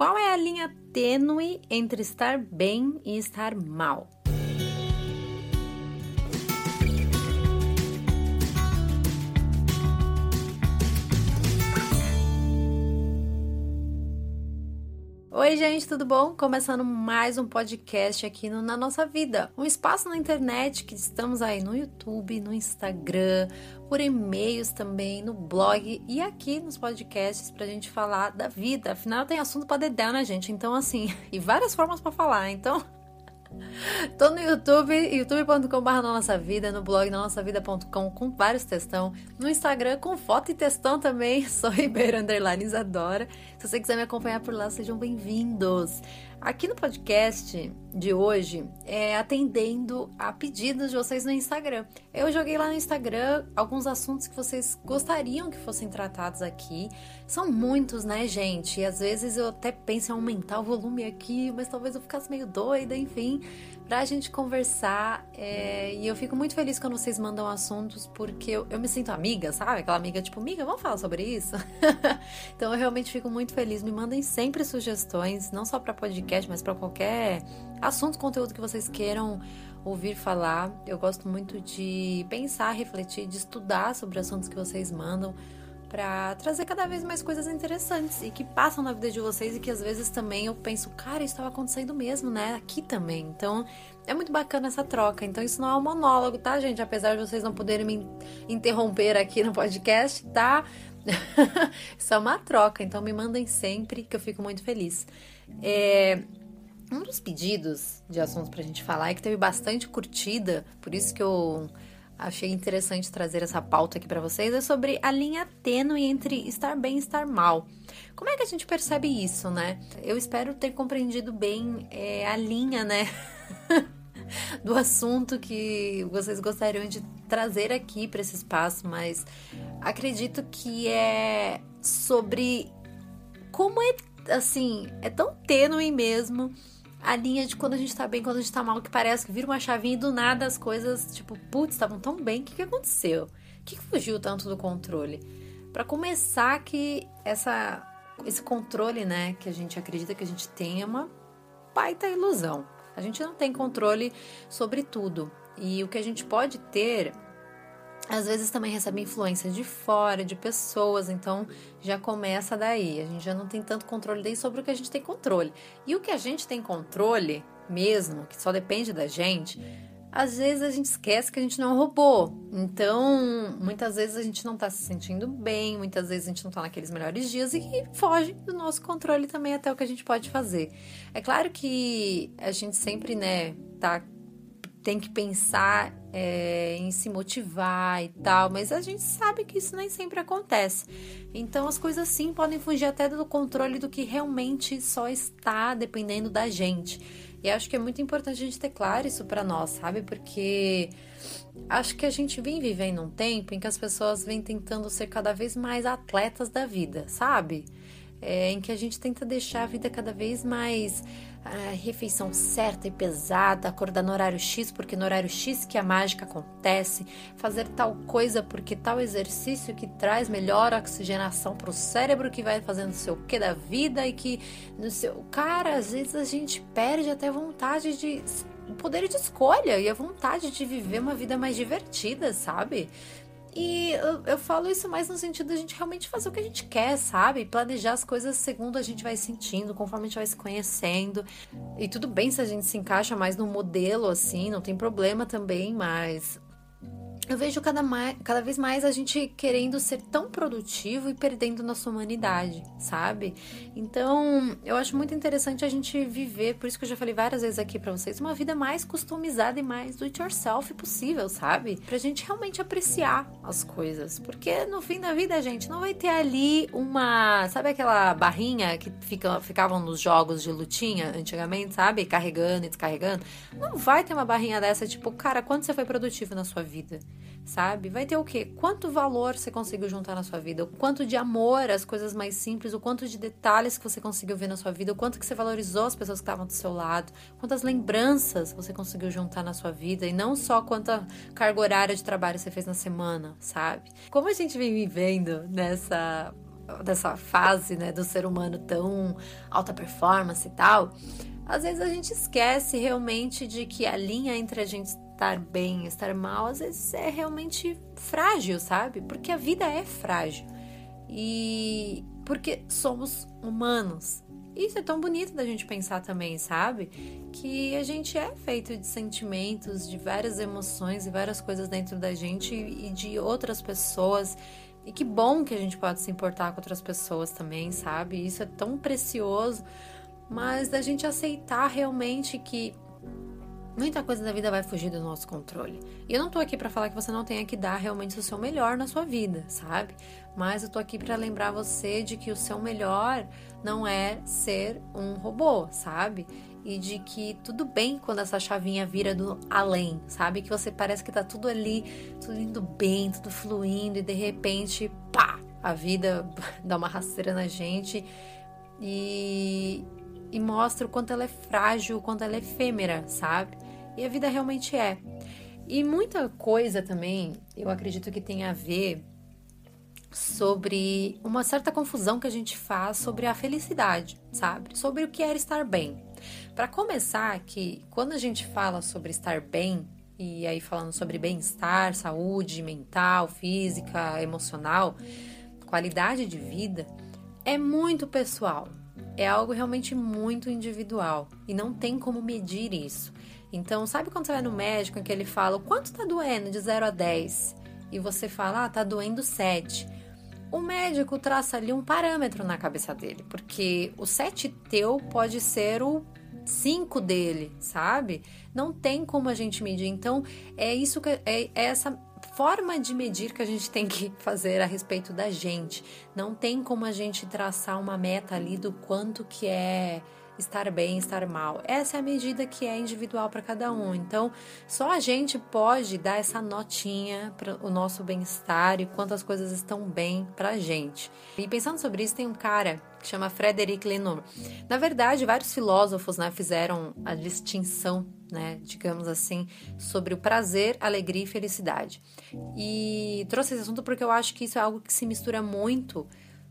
Qual é a linha tênue entre estar bem e estar mal? Oi, gente, tudo bom? Começando mais um podcast aqui no Na Nossa Vida, um espaço na internet que estamos aí no YouTube, no Instagram, por e-mails também, no blog e aqui nos podcasts pra gente falar da vida. Afinal, tem assunto pra dedéu, né, gente? Então, assim, e várias formas para falar. Então, Tô no YouTube, youtube.com.br nossa vida, no blog nossavida.com com vários textão, no Instagram com foto e textão também, sou Ribeiro Underline Isadora. Se você quiser me acompanhar por lá, sejam bem-vindos. Aqui no podcast de hoje, é atendendo a pedidos de vocês no Instagram. Eu joguei lá no Instagram alguns assuntos que vocês gostariam que fossem tratados aqui. São muitos, né, gente? E às vezes eu até penso em aumentar o volume aqui, mas talvez eu ficasse meio doida, enfim pra gente conversar. É, e eu fico muito feliz quando vocês mandam assuntos, porque eu, eu me sinto amiga, sabe? Aquela amiga tipo, amiga, vamos falar sobre isso? então eu realmente fico muito feliz. Me mandem sempre sugestões, não só para podcast, mas para qualquer assunto, conteúdo que vocês queiram ouvir falar. Eu gosto muito de pensar, refletir, de estudar sobre assuntos que vocês mandam para trazer cada vez mais coisas interessantes e que passam na vida de vocês e que às vezes também eu penso, cara, isso estava acontecendo mesmo, né? Aqui também. Então, é muito bacana essa troca. Então, isso não é um monólogo, tá, gente? Apesar de vocês não poderem me interromper aqui no podcast, tá? isso é uma troca. Então, me mandem sempre, que eu fico muito feliz. É, um dos pedidos de assuntos pra gente falar e que teve bastante curtida, por isso que eu achei interessante trazer essa pauta aqui para vocês é sobre a linha tênue entre estar bem e estar mal. Como é que a gente percebe isso, né? Eu espero ter compreendido bem é, a linha, né? do assunto que vocês gostariam de trazer aqui para esse espaço, mas acredito que é sobre como é assim, é tão tênue mesmo a linha de quando a gente tá bem, quando a gente tá mal, que parece que vira uma chavinha e do nada as coisas, tipo, putz, estavam tão bem, o que, que aconteceu? O que, que fugiu tanto do controle? Para começar, que essa, esse controle, né, que a gente acredita que a gente tem é uma baita ilusão. A gente não tem controle sobre tudo. E o que a gente pode ter às vezes também recebe influência de fora, de pessoas, então já começa daí. A gente já não tem tanto controle daí sobre o que a gente tem controle. E o que a gente tem controle mesmo, que só depende da gente, às vezes a gente esquece que a gente não é um robô. Então, muitas vezes a gente não tá se sentindo bem, muitas vezes a gente não tá naqueles melhores dias e foge do nosso controle também até o que a gente pode fazer. É claro que a gente sempre, né, tá tem que pensar é, em se motivar e tal, mas a gente sabe que isso nem sempre acontece. Então as coisas sim podem fugir até do controle do que realmente só está dependendo da gente. E acho que é muito importante a gente ter claro isso para nós, sabe? Porque acho que a gente vem vivendo um tempo em que as pessoas vêm tentando ser cada vez mais atletas da vida, sabe? É, em que a gente tenta deixar a vida cada vez mais a refeição certa e pesada, acordar no horário X porque no horário X que a mágica acontece, fazer tal coisa porque tal exercício que traz melhor oxigenação para o cérebro que vai fazendo o seu que da vida e que no seu cara às vezes a gente perde até vontade de o poder de escolha e a vontade de viver uma vida mais divertida, sabe? E eu, eu, falo isso mais no sentido a gente realmente fazer o que a gente quer, sabe? Planejar as coisas segundo a gente vai sentindo, conforme a gente vai se conhecendo. E tudo bem se a gente se encaixa mais no modelo, assim, não tem problema também, mas eu vejo cada, mais, cada vez mais a gente querendo ser tão produtivo e perdendo nossa humanidade, sabe? Então, eu acho muito interessante a gente viver, por isso que eu já falei várias vezes aqui para vocês, uma vida mais customizada e mais do it yourself possível, sabe? Pra gente realmente apreciar as coisas. Porque no fim da vida, gente, não vai ter ali uma. Sabe aquela barrinha que fica, ficavam nos jogos de lutinha antigamente, sabe? Carregando e descarregando? Não vai ter uma barrinha dessa, tipo, cara, quanto você foi produtivo na sua vida? Sabe? Vai ter o quê? Quanto valor você conseguiu juntar na sua vida? O quanto de amor, as coisas mais simples, o quanto de detalhes que você conseguiu ver na sua vida, o quanto que você valorizou as pessoas que estavam do seu lado, quantas lembranças você conseguiu juntar na sua vida e não só quanta carga horária de trabalho você fez na semana, sabe? Como a gente vem vivendo nessa dessa fase, né, do ser humano tão alta performance e tal, às vezes a gente esquece realmente de que a linha entre a gente estar bem estar mal, às vezes é realmente frágil, sabe? Porque a vida é frágil. E porque somos humanos. Isso é tão bonito da gente pensar também, sabe? Que a gente é feito de sentimentos, de várias emoções e várias coisas dentro da gente e de outras pessoas. E que bom que a gente pode se importar com outras pessoas também, sabe? Isso é tão precioso, mas da gente aceitar realmente que Muita coisa da vida vai fugir do nosso controle. E eu não tô aqui para falar que você não tenha que dar realmente o seu melhor na sua vida, sabe? Mas eu tô aqui para lembrar você de que o seu melhor não é ser um robô, sabe? E de que tudo bem quando essa chavinha vira do além, sabe? Que você parece que tá tudo ali, tudo indo bem, tudo fluindo e de repente, pá, a vida dá uma rasteira na gente e, e mostra o quanto ela é frágil, o quanto ela é efêmera, sabe? E a vida realmente é. E muita coisa também, eu acredito que tem a ver sobre uma certa confusão que a gente faz sobre a felicidade, sabe? Sobre o que é estar bem. Para começar, que quando a gente fala sobre estar bem, e aí falando sobre bem-estar, saúde mental, física, emocional, qualidade de vida, é muito pessoal. É algo realmente muito individual e não tem como medir isso. Então, sabe quando você vai no médico em que ele fala quanto tá doendo de 0 a 10? E você fala, ah, tá doendo 7. O médico traça ali um parâmetro na cabeça dele, porque o 7 teu pode ser o 5 dele, sabe? Não tem como a gente medir. Então, é isso que é, é essa forma de medir que a gente tem que fazer a respeito da gente. Não tem como a gente traçar uma meta ali do quanto que é estar bem, estar mal. Essa é a medida que é individual para cada um. Então, só a gente pode dar essa notinha para o nosso bem-estar e quantas coisas estão bem para a gente. E pensando sobre isso, tem um cara que chama Frederic Lenoir. Na verdade, vários filósofos né, fizeram a distinção, né, digamos assim, sobre o prazer, alegria e felicidade. E trouxe esse assunto porque eu acho que isso é algo que se mistura muito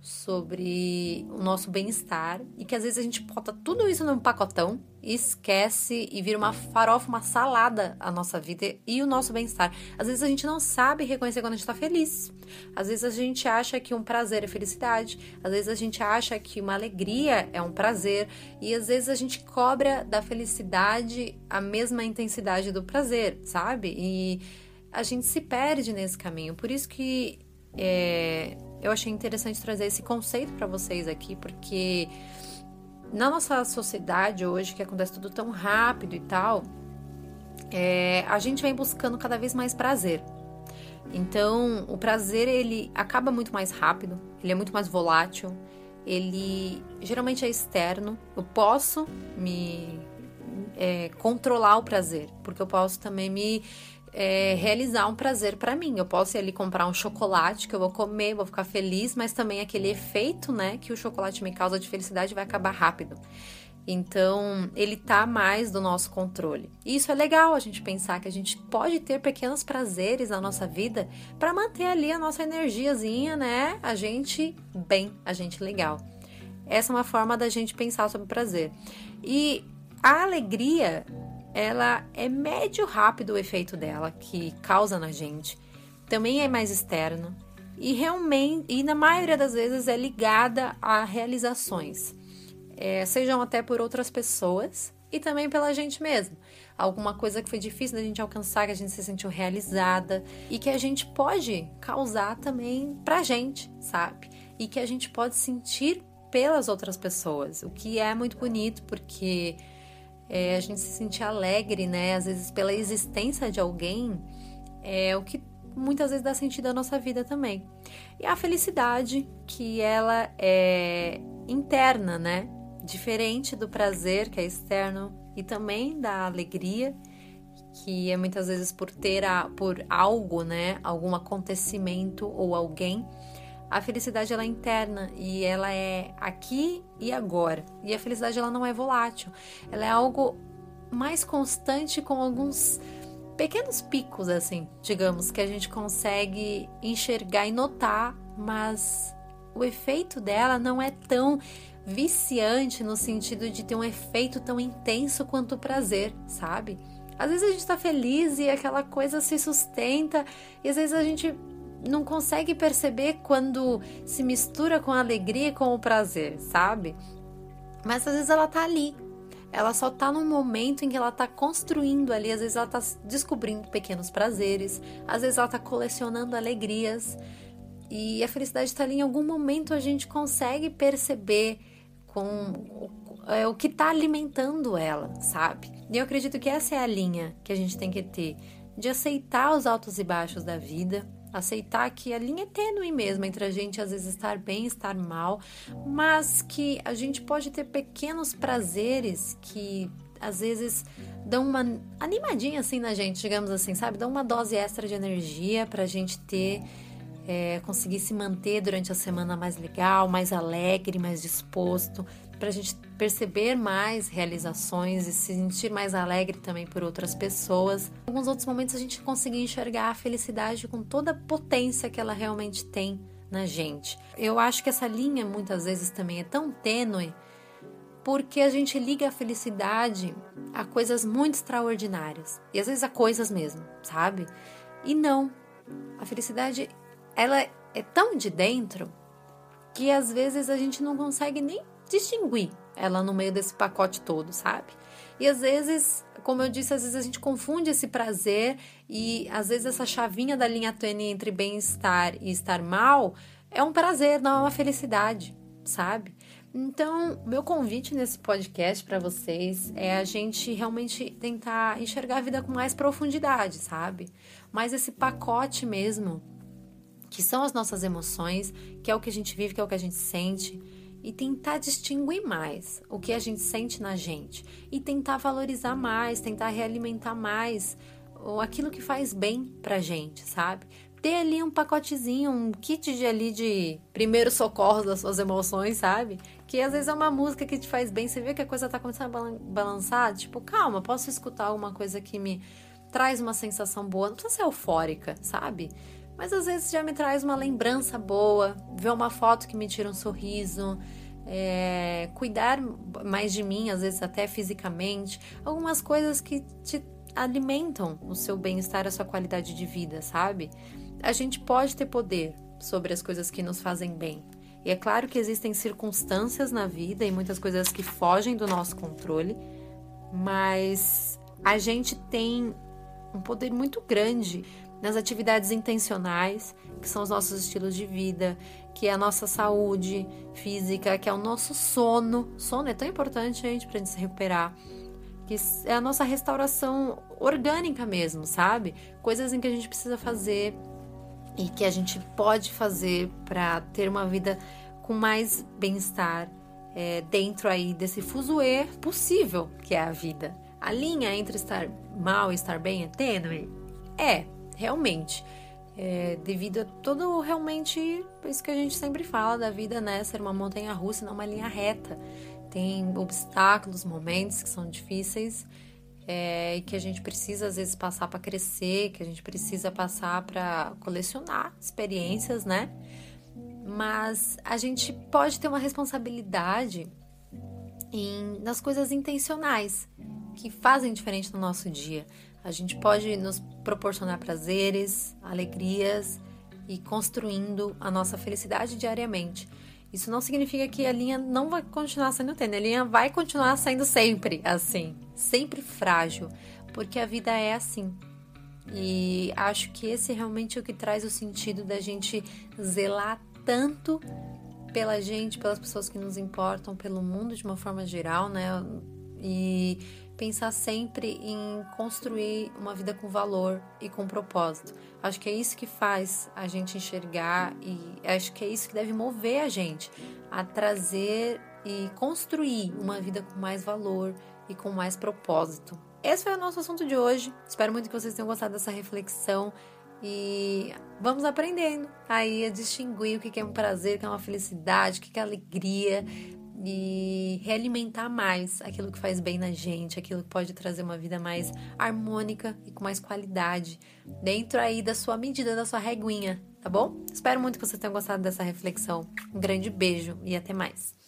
sobre o nosso bem-estar e que às vezes a gente bota tudo isso num pacotão e esquece e vira uma farofa, uma salada a nossa vida e o nosso bem-estar. Às vezes a gente não sabe reconhecer quando a gente está feliz. Às vezes a gente acha que um prazer é felicidade, às vezes a gente acha que uma alegria é um prazer e às vezes a gente cobra da felicidade a mesma intensidade do prazer, sabe? E a gente se perde nesse caminho. Por isso que é, eu achei interessante trazer esse conceito para vocês aqui, porque na nossa sociedade hoje, que acontece tudo tão rápido e tal, é, a gente vem buscando cada vez mais prazer. Então, o prazer ele acaba muito mais rápido, ele é muito mais volátil, ele geralmente é externo. Eu posso me é, controlar o prazer, porque eu posso também me é, realizar um prazer para mim. Eu posso ir ali comprar um chocolate que eu vou comer, vou ficar feliz, mas também aquele efeito, né, que o chocolate me causa de felicidade vai acabar rápido. Então, ele tá mais do nosso controle. E isso é legal a gente pensar que a gente pode ter pequenos prazeres na nossa vida para manter ali a nossa energiazinha, né? A gente bem, a gente legal. Essa é uma forma da gente pensar sobre prazer. E a alegria ela é médio rápido o efeito dela que causa na gente. Também é mais externo e realmente e na maioria das vezes é ligada a realizações, é, sejam até por outras pessoas e também pela gente mesmo. Alguma coisa que foi difícil da gente alcançar, que a gente se sentiu realizada e que a gente pode causar também pra gente, sabe? E que a gente pode sentir pelas outras pessoas, o que é muito bonito porque é, a gente se sentir alegre, né? Às vezes pela existência de alguém, é o que muitas vezes dá sentido à nossa vida também. E a felicidade, que ela é interna, né? Diferente do prazer, que é externo, e também da alegria, que é muitas vezes por ter a, por algo, né? Algum acontecimento ou alguém a felicidade ela é interna e ela é aqui e agora. E a felicidade ela não é volátil. Ela é algo mais constante com alguns pequenos picos assim, digamos, que a gente consegue enxergar e notar, mas o efeito dela não é tão viciante no sentido de ter um efeito tão intenso quanto o prazer, sabe? Às vezes a gente tá feliz e aquela coisa se sustenta, e às vezes a gente não consegue perceber quando se mistura com a alegria e com o prazer, sabe? Mas às vezes ela tá ali. Ela só tá num momento em que ela tá construindo ali, às vezes ela tá descobrindo pequenos prazeres, às vezes ela tá colecionando alegrias. E a felicidade está ali em algum momento a gente consegue perceber com é, o que está alimentando ela, sabe? E eu acredito que essa é a linha que a gente tem que ter de aceitar os altos e baixos da vida, aceitar que a linha é tênue mesmo entre a gente às vezes estar bem, estar mal, mas que a gente pode ter pequenos prazeres que às vezes dão uma animadinha assim na gente, digamos assim, sabe? Dão uma dose extra de energia pra gente ter é, conseguir se manter durante a semana mais legal, mais alegre, mais disposto, para a gente perceber mais realizações e se sentir mais alegre também por outras pessoas. Em alguns outros momentos a gente conseguir enxergar a felicidade com toda a potência que ela realmente tem na gente. Eu acho que essa linha muitas vezes também é tão tênue porque a gente liga a felicidade a coisas muito extraordinárias e às vezes a coisas mesmo, sabe? E não. A felicidade ela é tão de dentro que às vezes a gente não consegue nem distinguir ela no meio desse pacote todo, sabe? E às vezes, como eu disse, às vezes a gente confunde esse prazer e às vezes essa chavinha da linha tênue entre bem-estar e estar mal é um prazer, não é uma felicidade, sabe? Então, meu convite nesse podcast para vocês é a gente realmente tentar enxergar a vida com mais profundidade, sabe? Mais esse pacote mesmo, que são as nossas emoções, que é o que a gente vive, que é o que a gente sente e tentar distinguir mais o que a gente sente na gente e tentar valorizar mais, tentar realimentar mais aquilo que faz bem pra gente, sabe? Ter ali um pacotezinho, um kit de ali de primeiros socorros das suas emoções, sabe? Que às vezes é uma música que te faz bem, você vê que a coisa tá começando a balançar, tipo, calma, posso escutar alguma coisa que me traz uma sensação boa, não precisa ser eufórica, sabe? Mas às vezes já me traz uma lembrança boa, ver uma foto que me tira um sorriso, é, cuidar mais de mim, às vezes até fisicamente, algumas coisas que te alimentam o seu bem-estar, a sua qualidade de vida, sabe? A gente pode ter poder sobre as coisas que nos fazem bem. E é claro que existem circunstâncias na vida e muitas coisas que fogem do nosso controle, mas a gente tem um poder muito grande nas atividades intencionais, que são os nossos estilos de vida, que é a nossa saúde física, que é o nosso sono. Sono é tão importante, gente, pra gente se recuperar. Que é a nossa restauração orgânica mesmo, sabe? Coisas em que a gente precisa fazer e que a gente pode fazer para ter uma vida com mais bem-estar é, dentro aí desse fuzuê possível que é a vida. A linha entre estar mal e estar bem é tênue? É, realmente. É, devido a todo realmente isso que a gente sempre fala da vida, né? Ser uma montanha russa, não uma linha reta. Tem obstáculos, momentos que são difíceis é, e que a gente precisa às vezes passar para crescer, que a gente precisa passar para colecionar experiências, né? Mas a gente pode ter uma responsabilidade em, nas coisas intencionais que fazem diferente no nosso dia. A gente pode nos proporcionar prazeres, alegrias e construindo a nossa felicidade diariamente. Isso não significa que a linha não vai continuar sendo tênue, a linha vai continuar sendo sempre assim, sempre frágil, porque a vida é assim. E acho que esse é realmente o que traz o sentido da gente zelar tanto pela gente, pelas pessoas que nos importam, pelo mundo de uma forma geral, né? E pensar sempre em construir uma vida com valor e com propósito. Acho que é isso que faz a gente enxergar e acho que é isso que deve mover a gente a trazer e construir uma vida com mais valor e com mais propósito. Esse foi o nosso assunto de hoje. Espero muito que vocês tenham gostado dessa reflexão e vamos aprendendo aí a distinguir o que é um prazer, o que é uma felicidade, o que é alegria, e realimentar mais aquilo que faz bem na gente, aquilo que pode trazer uma vida mais harmônica e com mais qualidade, dentro aí da sua medida, da sua reguinha, tá bom? Espero muito que vocês tenham gostado dessa reflexão. Um grande beijo e até mais.